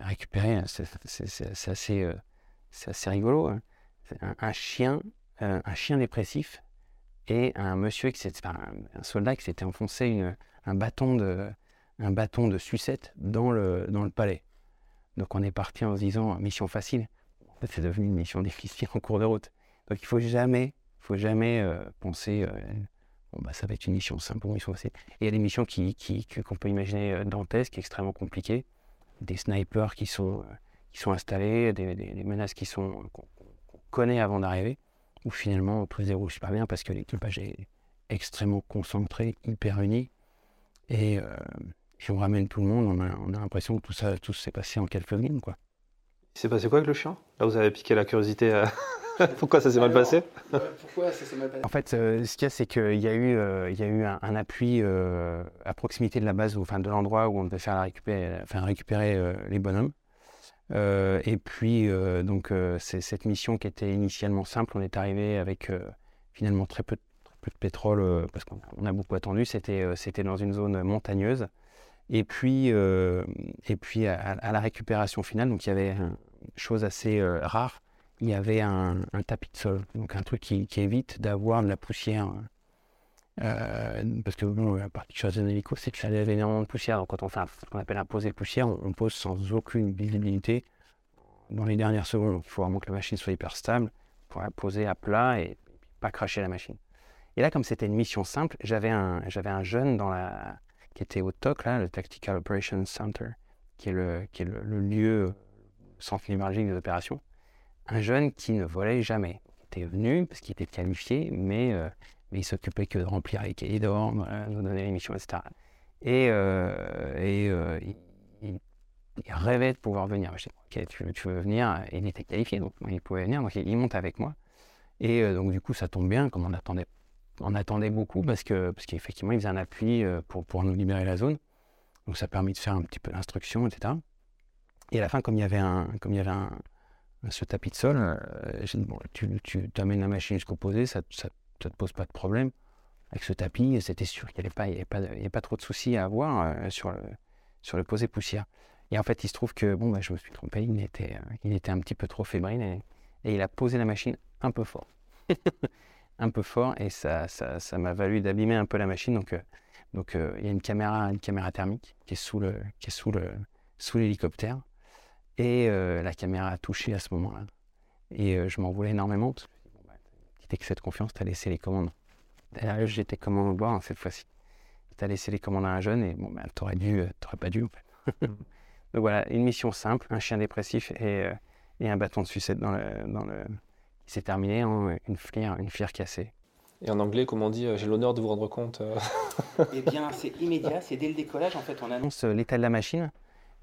[SPEAKER 1] récupérer, c'est assez, euh, assez, rigolo. Hein. Un, chien, euh, un chien dépressif et un monsieur qui un, soldat qui s'était enfoncé un bâton de, un bâton de sucette dans le, dans le palais. Donc on est parti en se disant mission facile. En fait, c'est devenu une mission (laughs) difficile en cours de route. Donc il faut jamais, faut jamais euh, penser bon bah ça va être une mission simple, une mission facile. Et il y a des missions qui, qu'on peut imaginer dantesques, extrêmement compliquées des snipers qui sont, euh, qui sont installés, des, menaces qui sont qu'on connaît avant d'arriver, ou finalement tout se déroule super bien parce que l'équipage est, extrêmement concentré, hyper uni. Et, on ramène tout le monde, on a, on a l'impression que tout ça tout s'est passé en quelques lignes. Quoi.
[SPEAKER 2] Il s'est passé quoi avec le chien? Là, vous avez piqué la curiosité. (laughs) pourquoi ça s'est mal passé
[SPEAKER 1] Pourquoi ça s'est mal passé En fait, ce qu'il y a, c'est qu'il y a eu, il y a eu un, appui à proximité de la base, enfin de l'endroit où on devait faire la récupérer, enfin, récupérer les bonhommes. Euh, et puis, euh, donc, euh, c'est cette mission qui était initialement simple. On est arrivé avec finalement très peu, de pétrole parce qu'on a beaucoup attendu. C'était dans une zone montagneuse. Et puis, et puis à, la récupération finale, donc il y avait une chose assez rare. Il y avait un, tapis de sol, donc un truc qui, évite d'avoir de la poussière. parce que bon, la chose d'un hélico, c'est que ça avait énormément de poussière. Donc quand on fait ce qu'on appelle un posé poussière, on, pose sans aucune visibilité dans les dernières secondes. il faut vraiment que la machine soit hyper stable pour la poser à plat et pas cracher la machine. Et là, comme c'était une mission simple, j'avais un, j'avais un jeune dans la, qui était au TOC, là, le Tactical Operations Center, qui est le, qui est le, lieu, centre névralgique des opérations. Un jeune qui ne volait jamais. Il était venu parce qu'il était qualifié, mais, euh, mais il s'occupait que de remplir les cahiers de nous donner les missions, etc. Et, euh, et euh, il, il rêvait de pouvoir venir. Je dis, ok, tu, veux venir? Il était qualifié, donc il pouvait venir. Donc il, monte avec moi. Et euh, donc du coup, ça tombe bien, comme on attendait, on attendait beaucoup, parce que parce qu'effectivement, il faisait un appui euh, pour, pour nous libérer la zone. Donc ça a permis de faire un petit peu d'instruction, etc. Et à la fin, comme il y avait un, comme il y avait un, ce tapis de sol, euh, bon, tu, tu amènes la machine jusqu'au posé, ça ne te pose pas de problème. Avec ce tapis, c'était sûr qu'il n'y avait, pas, trop de soucis à avoir sur, le, sur posé poussière. Et en fait, il se trouve que bon, bah, je me suis trompé, il était, euh, il était un petit peu trop fébrile et, il a posé la machine un peu fort. (laughs) un peu fort et ça, m'a valu d'abîmer un peu la machine. Donc, euh, euh, il y a une caméra, une caméra thermique qui est sous sous et la caméra a touché à ce moment-là. Et je m'en voulais énormément parce que bon, bah, petit excès de confiance, tu as laissé les commandes. D'ailleurs, j'étais commande au bord hein, cette fois-ci. Tu as laissé les commandes à un jeune et bon, bah, t'aurais dû, t'aurais pas dû en fait. (laughs) Donc voilà, une mission simple, un chien dépressif et, euh, un bâton de sucette dans le, dans le... qui s'est terminé en une flière, une cassée.
[SPEAKER 2] Et en anglais, comment on dit euh, J'ai l'honneur de vous rendre compte. Euh
[SPEAKER 1] eh bien, c'est immédiat, c'est dès le décollage. En fait, on annonce l'état de la machine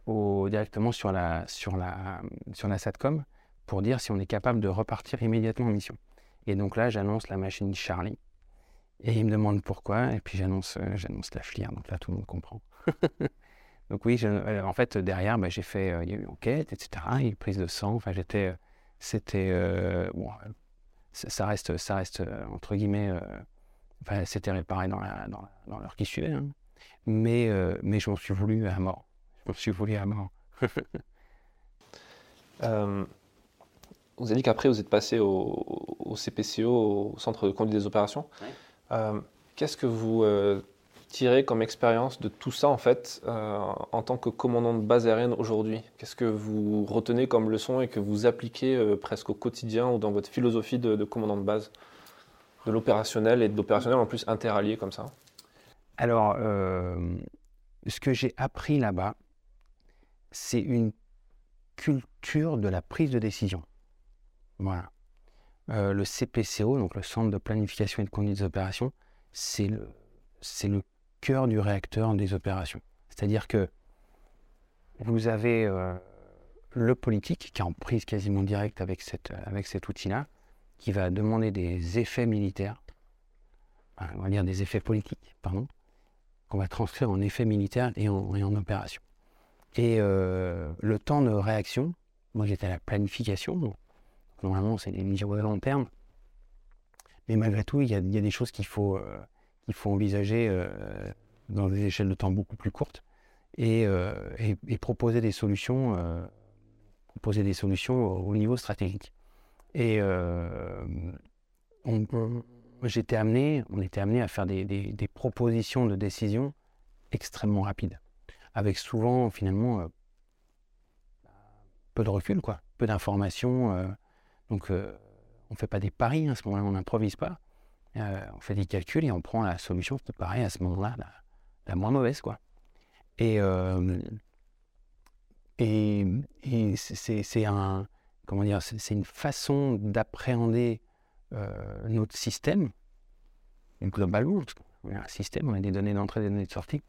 [SPEAKER 1] au, directement sur la, sur, la, sur la SATCOM pour dire si on est capable de repartir immédiatement en mission. Et donc là, j'annonce la machine Charlie. Et il me demande pourquoi, et puis j'annonce, j'annonce la flière. Donc là, tout le monde comprend. (laughs) Donc oui, euh, en fait, derrière, bah, j'ai fait, euh, il y a eu une enquête, etc., il y a eu prise de sang, enfin, j'étais, euh, c'était, bon, ça reste, ça reste, entre guillemets, c'était réparé dans, dans, l'heure qui suivait, hein. mais, mais je m'en suis voulu à mort. M'en suis voulu à mort.
[SPEAKER 2] vous avez dit qu'après, vous êtes passé au, CPCO, au Centre de conduite des opérations. Qu'est-ce que vous tirer comme expérience de tout ça en fait euh, en tant que commandant de base aérienne aujourd'hui? Qu'est-ce que vous retenez comme leçon et que vous appliquez euh, presque au quotidien ou dans votre philosophie de, commandant de base? De l'opérationnel et de l'opérationnel en plus interallié comme ça
[SPEAKER 1] Alors, euh, ce que j'ai appris là-bas, c'est une culture de la prise de décision. Voilà. le CPCO, donc le Centre de planification et de conduite des opérations, c'est le, cœur du réacteur des opérations. C'est-à-dire que vous avez euh, le politique qui est en prise quasiment directe avec, cet outil-là, qui va demander des effets militaires, on va dire des effets politiques, pardon, qu'on va transcrire en effets militaires et en, en opération. Et euh, le temps de réaction, moi j'étais à la planification, normalement c'est des mesures de long terme, mais malgré tout, il y a, des choses qu'il faut, euh, faut envisager euh, dans des échelles de temps beaucoup plus courtes et, proposer des solutions, proposer des solutions au, niveau stratégique. Et j'étais amené, on était amené à faire des, propositions de décision extrêmement rapides, avec souvent finalement peu de recul, quoi, peu d'informations. donc on ne fait pas des paris, hein, à ce moment-là, on n'improvise pas. Euh, on fait des calculs et on prend la solution qui paraît à ce moment-là la, moins mauvaise. Quoi. Et, euh, et, c'est un, comment dire, c'est une façon d'appréhender euh, notre système, globalement, on a un système, on a des données d'entrée, des données de sortie,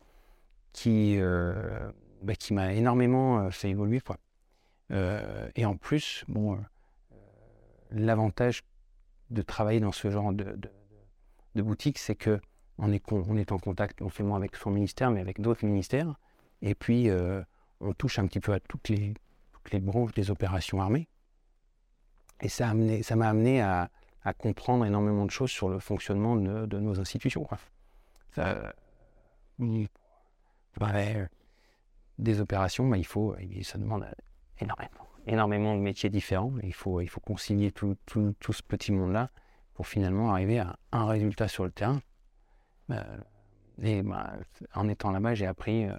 [SPEAKER 1] qui, bah, qui m'a énormément fait évoluer. Quoi. et en plus, bon, l'avantage de travailler dans ce genre de, de, boutique, c'est que on est, on est en contact non seulement avec son ministère, mais avec d'autres ministères. Et puis, on touche un petit peu à toutes les, toutes les branches des opérations armées. Et ça m'a amené, ça amené à, à, comprendre énormément de choses sur le fonctionnement de, nos institutions. Quoi. Des opérations, bah, il faut, ça demande énormément, énormément de métiers différents. il faut, il faut concilier tout, tout, tout ce petit monde-là pour finalement arriver à un résultat sur le terrain. Euh, et bah, en étant là-bas, j'ai appris, euh,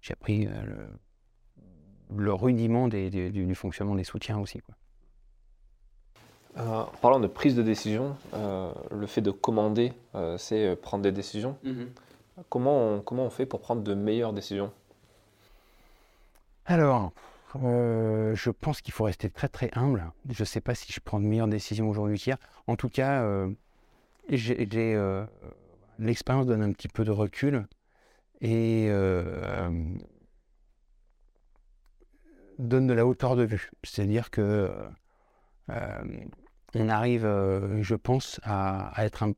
[SPEAKER 1] j'ai appris euh, le, le, rudiment des, du, fonctionnement des soutiens aussi. Quoi.
[SPEAKER 2] en parlant de prise de décision, le fait de commander, c'est prendre des décisions. Mm-hmm. Comment, on, comment on fait pour prendre de meilleures décisions?
[SPEAKER 1] Alors, euh, je pense qu'il faut rester très très humble. Je ne sais pas si je prends de meilleures décisions aujourd'hui qu'hier. En tout cas, euh, j'ai, euh, l'expérience donne un petit peu de recul et donne de la hauteur de vue. C'est-à-dire que on arrive, je pense, à, être un,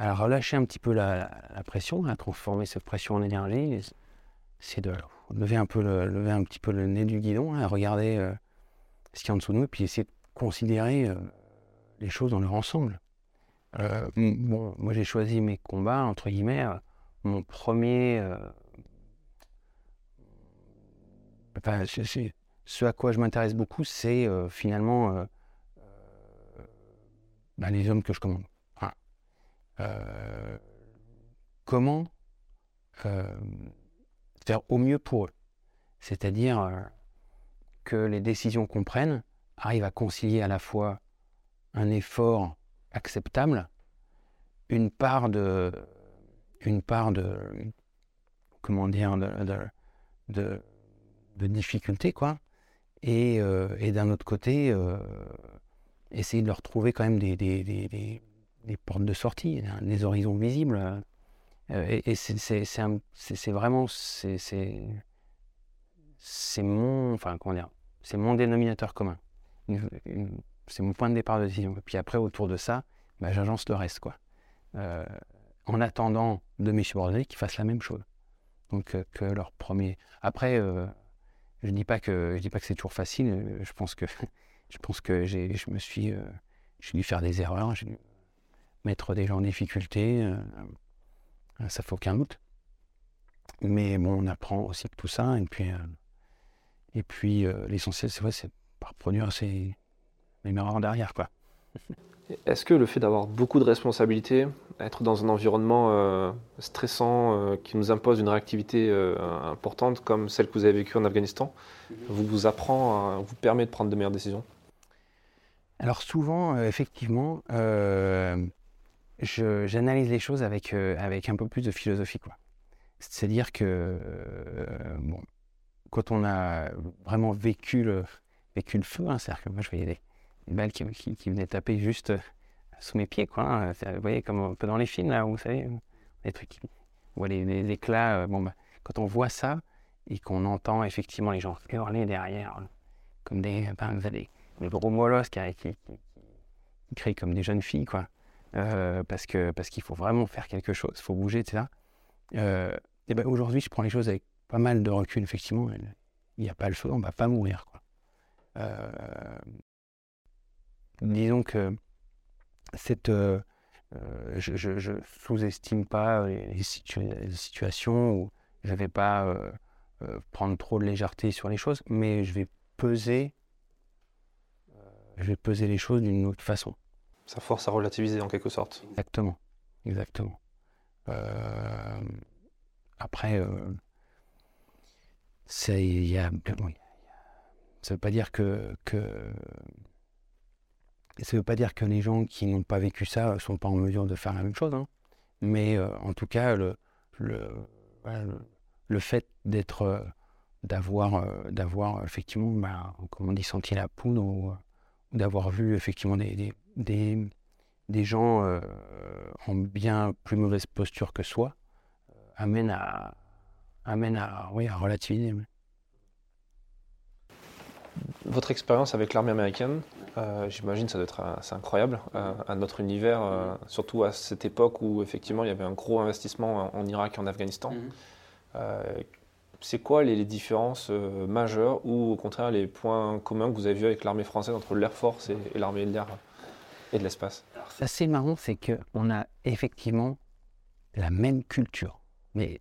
[SPEAKER 1] à relâcher un petit peu la, pression, transformer cette pression en énergie. C'est de lever un, peu le, lever un petit peu le nez du guidon, regarder euh, ce qu'il y a en dessous de nous, et puis essayer de considérer euh, les choses dans leur ensemble. Euh, bon, moi j'ai choisi mes combats, entre guillemets. mon premier. Enfin, ce à quoi je m'intéresse beaucoup, c'est finalement bah, les hommes que je commande. Euh, comment euh, faire au mieux pour eux? C'est-à-dire euh, que les décisions qu'on prenne arrivent à concilier à la fois un effort acceptable, une part de, une part de, comment dire, de, de, quoi, et, et d'un autre côté, essayer de leur trouver quand même des portes de sortie, des horizons visibles. Euh, et, c'est vraiment c'est mon enfin comment dire c'est mon dénominateur commun. C'est mon point de départ de décision. Et puis après autour de ça, bah, j'agence le reste quoi. Euh, en attendant de mes subordonnés qu'ils fassent la même chose. Donc euh, que leur premier. Après, je dis pas que je dis pas que c'est toujours facile. Je pense que (laughs) je pense que j'ai je me suis j'ai dû faire des erreurs mettre des gens en difficulté, euh, ça fait aucun doute. Mais bon, on apprend aussi tout ça. Et puis, euh, et puis euh, l'essentiel, c'est vrai, c'est par produire ces erreurs derrière. quoi.
[SPEAKER 2] Est-ce que le fait d'avoir beaucoup de responsabilités, être dans un environnement stressant qui nous impose une réactivité importante comme celle que vous avez vécue en Afghanistan, vous, vous apprend, vous permet de prendre de meilleures décisions?
[SPEAKER 1] Alors souvent, effectivement, j'analyse les choses avec, euh, avec un peu plus de philosophie. Quoi. C'est-à-dire que euh, bon, quand on a vraiment vécu le, vécu le feu, hein, c'est-à-dire que moi je voyais des, balles qui, qui, venaient taper juste euh, sous mes pieds, quoi. Hein. vous voyez, comme un peu dans les films, là, vous savez, les trucs, qui, voit les, éclats. bon, bah, quand on voit ça et qu'on entend effectivement les gens hurler derrière, comme des, ben, des, des gros molosses qui, qui, qui, crient comme des jeunes filles, quoi. Euh, parce que parce qu'il faut vraiment faire quelque chose, il faut bouger, etc. Euh, et ben aujourd'hui, je prends les choses avec pas mal de recul, effectivement. Il n'y a pas le feu, on va pas mourir. Euh, disons que cette, je, je, sous-estime pas les, situations où je vais pas prendre trop de légèreté sur les choses, mais je vais peser, je vais peser les choses d'une autre façon.
[SPEAKER 2] Ça force à relativiser en quelque sorte.
[SPEAKER 1] Exactement, exactement. Euh, après, euh, ça, ça veut pas dire que, ça veut pas dire que les gens qui n'ont pas vécu ça sont pas en mesure de faire la même chose. Hein. Mais euh, en tout cas, le, le, le, fait d'être, d'avoir, d'avoir effectivement, bah, comme on dit, senti la poudre ou d'avoir vu effectivement des, des gens en bien plus mauvaise posture que soi amène à, amène à, oui, à relativiser.
[SPEAKER 2] Votre expérience avec l'armée américaine, euh, j'imagine ça doit être assez incroyable euh, à notre univers, euh, surtout à cette époque où effectivement il y avait un gros investissement en, Irak et en Afghanistan. Mhm. c'est quoi les, différences majeures ou au contraire les points communs que vous avez vus avec l'armée française entre l'Air Force et, et l'armée de l'air? Et de l'espace
[SPEAKER 1] C'est assez marrant, c'est qu'on a effectivement la même culture. Mais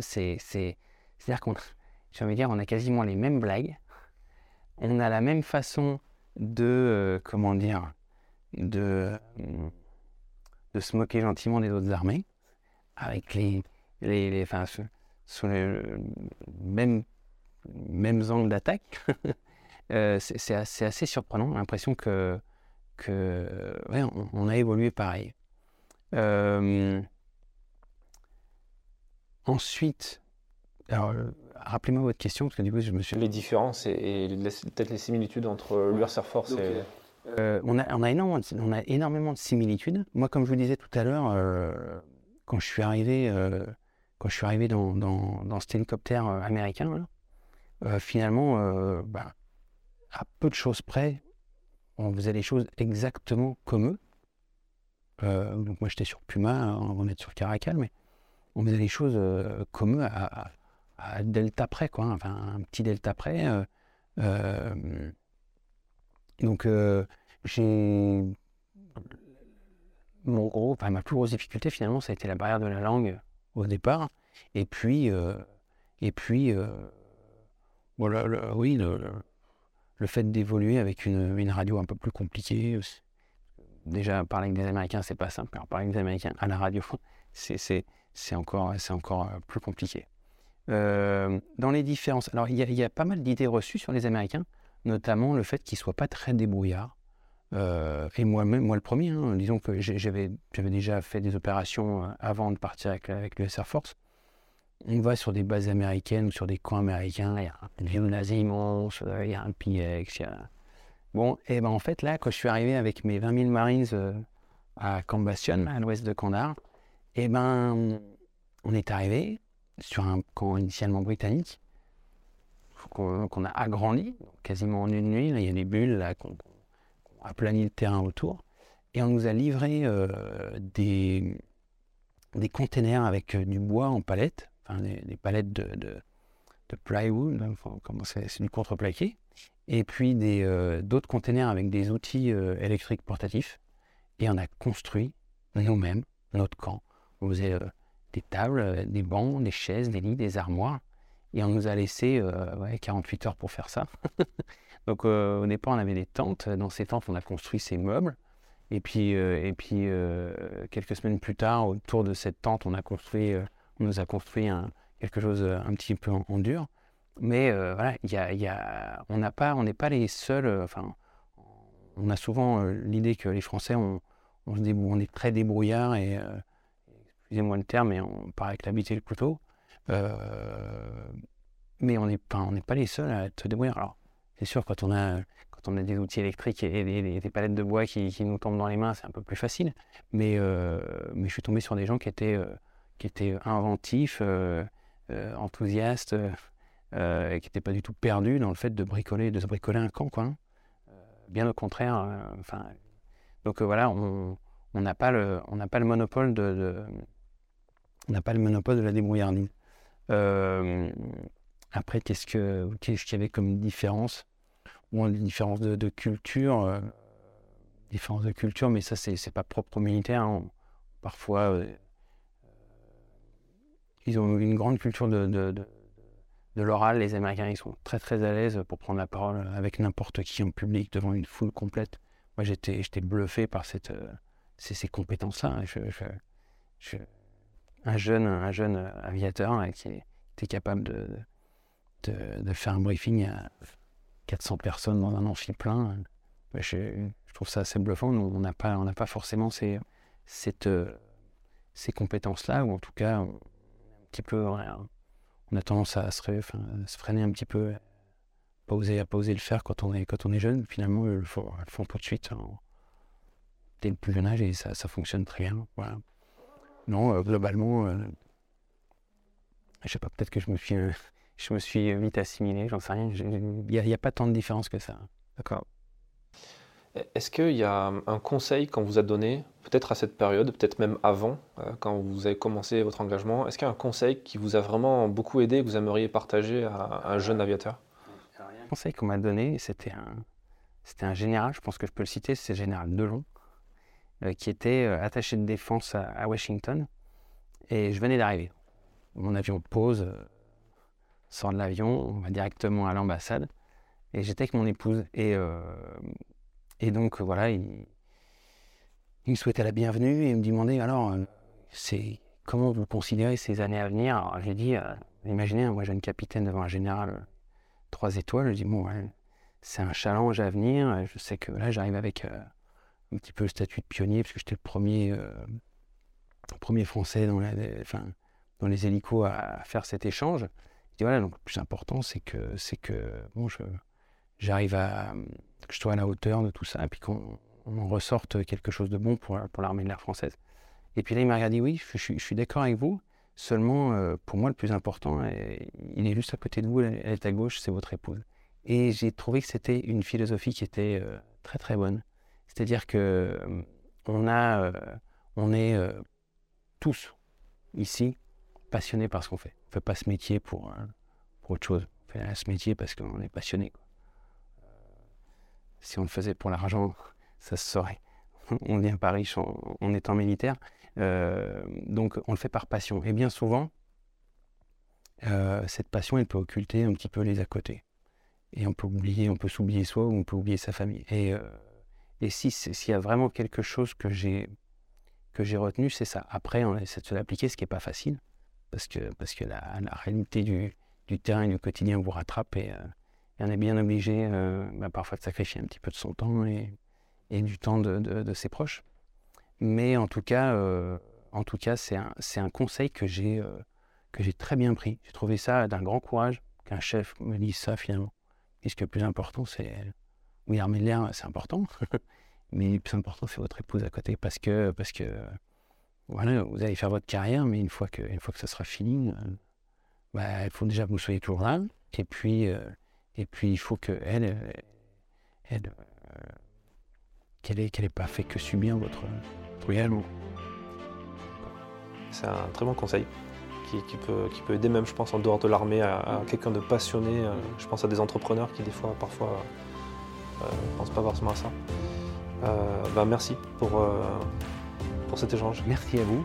[SPEAKER 1] c'est, c'est-à-dire qu'on, j'ai envie dire, on a quasiment les mêmes blagues. On a la même façon de, euh, comment dire, de, de se moquer gentiment des autres armées, avec les, les, les enfin, sur les mêmes, mêmes angles d'attaque. (laughs) euh, c'est, assez, assez, surprenant, l'impression que, que ouais, on, on, a évolué pareil. Euh, Ensuite, alors, euh, rappelez-moi votre question, parce que du coup, je me suis...
[SPEAKER 2] Les différences et, peut-être les similitudes entre l'US Air Force et...
[SPEAKER 1] Euh, on, a, on, a énormément de, on a énormément de similitudes. Moi, comme je vous disais tout à l'heure, euh, quand je suis arrivé, quand je suis arrivé dans, dans, dans cet hélicoptère américain, finalement, bah, à peu de choses près, on faisait les choses exactement comme eux. donc moi, j'étais sur Puma, on va sur Caracal, mais on faisait les choses euh, comme à, à, delta près, quoi. Hein. Enfin, un petit delta près. Euh, euh, donc, j'ai. Mon gros, enfin, ma plus grosse difficulté, finalement, ça a été la barrière de la langue au départ. Et puis, et puis voilà, oui, le, fait d'évoluer avec une, une, radio un peu plus compliquée. Déjà, parler avec des Américains, c'est pas simple. Alors, parler avec des Américains à la radio, (laughs) c'est encore, encore euh, plus compliqué. Euh, dans les différences, alors il y, a pas mal d'idées reçues sur les Américains, notamment le fait qu'ils ne soient pas très débrouillards. Euh, et moi-même, moi le premier, hein, disons que j'avais, déjà fait des opérations avant de partir avec, avec le Air Force. On va sur des bases américaines ou sur des coins américains, il y a un gymnase immense, il y a un PX, a... Bon, et ben en fait là, quand je suis arrivé avec mes 20 000 Marines à Camp Bastion, à l'ouest de Kandahar, et ben on est arrivé sur un camp initialement britannique qu'on a agrandi, quasiment en une nuit. il y a des bulles là, qu'on a aplani le terrain autour. Et on nous a livré euh, des, des containers avec euh, du bois en palettes, enfin des, palettes de, plywood, c'est du contreplaqué. Et puis euh, d'autres containers avec des outils électriques portatifs. Et on a construit nous-mêmes notre camp. On faisait des tables, euh, des bancs, des chaises, des lits, des armoires. Et on nous a laissé 48 euh, heures pour faire ça. (laughs) Donc euh, au départ, on avait des tentes. Dans ces tentes, on a construit ces meubles. Et puis quelques semaines plus tard, autour de cette tente, on, a construit, on nous a construit quelque chose un petit peu en, dur. Mais voilà, y a, on n'est pas, les seuls. Enfin, on a souvent l'idée que les Français, on, est très débrouillards et excusez-moi le terme, mais on part avec la bite et le couteau. Euh, mais on n'est pas, les seuls à être débrouillards. Alors, c'est sûr, quand on, a, des outils électriques et des, palettes de bois qui, nous tombent dans les mains, c'est un peu plus facile. Euh, mais je suis tombé sur des gens qui étaient, euh, qui étaient inventifs, enthousiastes, qui n'étaient pas du tout perdus dans le fait de bricoler, de se bricoler un camp. Quoi, hein. bien au contraire. enfin, donc voilà, on n'a pas, le, monopole de la débrouillardise. Euh, après, qu'est-ce qu'il y avait comme différence? Bon, des différences de, culture, euh, différences de culture, mais ça, c'est pas propre aux militaires. Hein. Parfois, euh, ils ont une grande culture de, l'oral. Les Américains, ils sont très très à l'aise pour prendre la parole avec n'importe qui en public devant une foule complète. Moi, j'étais bluffé par cette, ces, ces compétences-là. un jeune, un jeune aviateur hein, qui était capable de, faire un briefing à 400 personnes dans un amphi plein. Je, trouve ça assez bluffant. on n'a pas, forcément ces, cette, ces compétences-là, ou en tout cas, petit peu, on a tendance à se, freiner un petit peu, pas oser, à pas oser le faire quand on est, quand on est jeune. Finalement, ils le font, tout de suite. Hein. dès le plus jeune âge et ça, ça fonctionne très bien. Voilà. Non, euh, globalement, euh, je sais pas, peut-être que je me suis, euh, (laughs) je me suis vite assimilé, j'en sais rien. Il n'y a, a, pas tant de différence que ça.
[SPEAKER 2] D'accord. Est-ce qu'il y a un conseil qu'on vous a donné, peut-être à cette période, peut-être même avant, quand vous avez commencé votre engagement Est-ce qu'il y a un conseil qui vous a vraiment beaucoup aidé, que vous aimeriez partager à un jeune aviateur?
[SPEAKER 1] Un conseil qu'on m'a donné, c'était un, c'était un général, je pense que je peux le citer, c'est le général Delon, euh, qui était euh, attaché de défense à, Washington. Et je venais d'arriver. Mon avion pose, euh, sort de l'avion, on va directement à l'ambassade. Et j'étais avec mon épouse. Et, et donc, voilà, il, me souhaitait la bienvenue et il me demandait alors, c'est comment vous considérez ces années à venir? Alors, j'ai dit, imaginez, moi, jeune capitaine devant un général trois étoiles. Je dis, bon, ouais, c'est un challenge à venir. Je sais que là, j'arrive avec euh, un petit peu le statut de pionnier, parce que j'étais le premier, euh, premier Français dans, les hélicos à, faire cet échange. Et voilà, donc le plus important, c'est que, que bon, je, j'arrive à que je sois à la hauteur de tout ça, et puis qu'on ressorte quelque chose de bon pour, pour l'armée de l'air française. Et puis là, il m'a regardé, oui, je, suis d'accord avec vous. Seulement, euh, pour moi, le plus important, il est juste à côté de vous, elle est à gauche, c'est votre épouse. Et j'ai trouvé que c'était une philosophie qui était euh, très très bonne. C'est-à-dire que euh, on, a, on est tous ici passionnés par ce qu'on fait. On ne fait pas ce métier pour, pour autre chose. On fait ce métier parce qu'on est passionné. Si on le faisait pour l'argent, ça se saurait. on ne devient pas riche en, étant militaire. donc on le fait par passion. Et bien souvent, cette passion, elle peut occulter un petit peu les à côté et on peut oublier, on peut s'oublier soi ou on peut oublier sa famille. Et, euh, si s'il y a vraiment quelque chose que j'ai que j'ai retenu, c'est ça. Après, on essaie de se l'appliquer, ce qui n'est pas facile, parce que parce que la, réalité du, terrain et du quotidien vous rattrape euh, on est bien obligé euh, bah, parfois de sacrifier un petit peu de son temps et, et du temps de, ses proches. Mais en tout cas, en tout cas, c'est un, conseil que j'ai que j'ai très bien pris. J'ai trouvé ça d'un grand courage qu'un chef me dise ça finalement. Et ce qui le plus important, c'est. Oui, l'armée de l'air, c'est important. (laughs) mais le plus important, c'est votre épouse à côté. Parce que, parce que voilà, vous allez faire votre carrière, mais une fois que, une fois que ça sera fini, euh, bah, il faut déjà que vous soyez toujours là. Et puis, euh, et puis il faut qu'elle, elle, elle euh, qu'elle n'ait pas fait que subir votre, votre
[SPEAKER 2] C'est un très bon conseil qui, peut, qui peut aider même, je pense, en dehors de l'armée, à, quelqu'un de passionné. Euh, je pense à des entrepreneurs qui, des fois, parfois, ne euh, pensent pas forcément à ça. Euh, bah, merci pour, pour cet échange.
[SPEAKER 1] Merci à vous.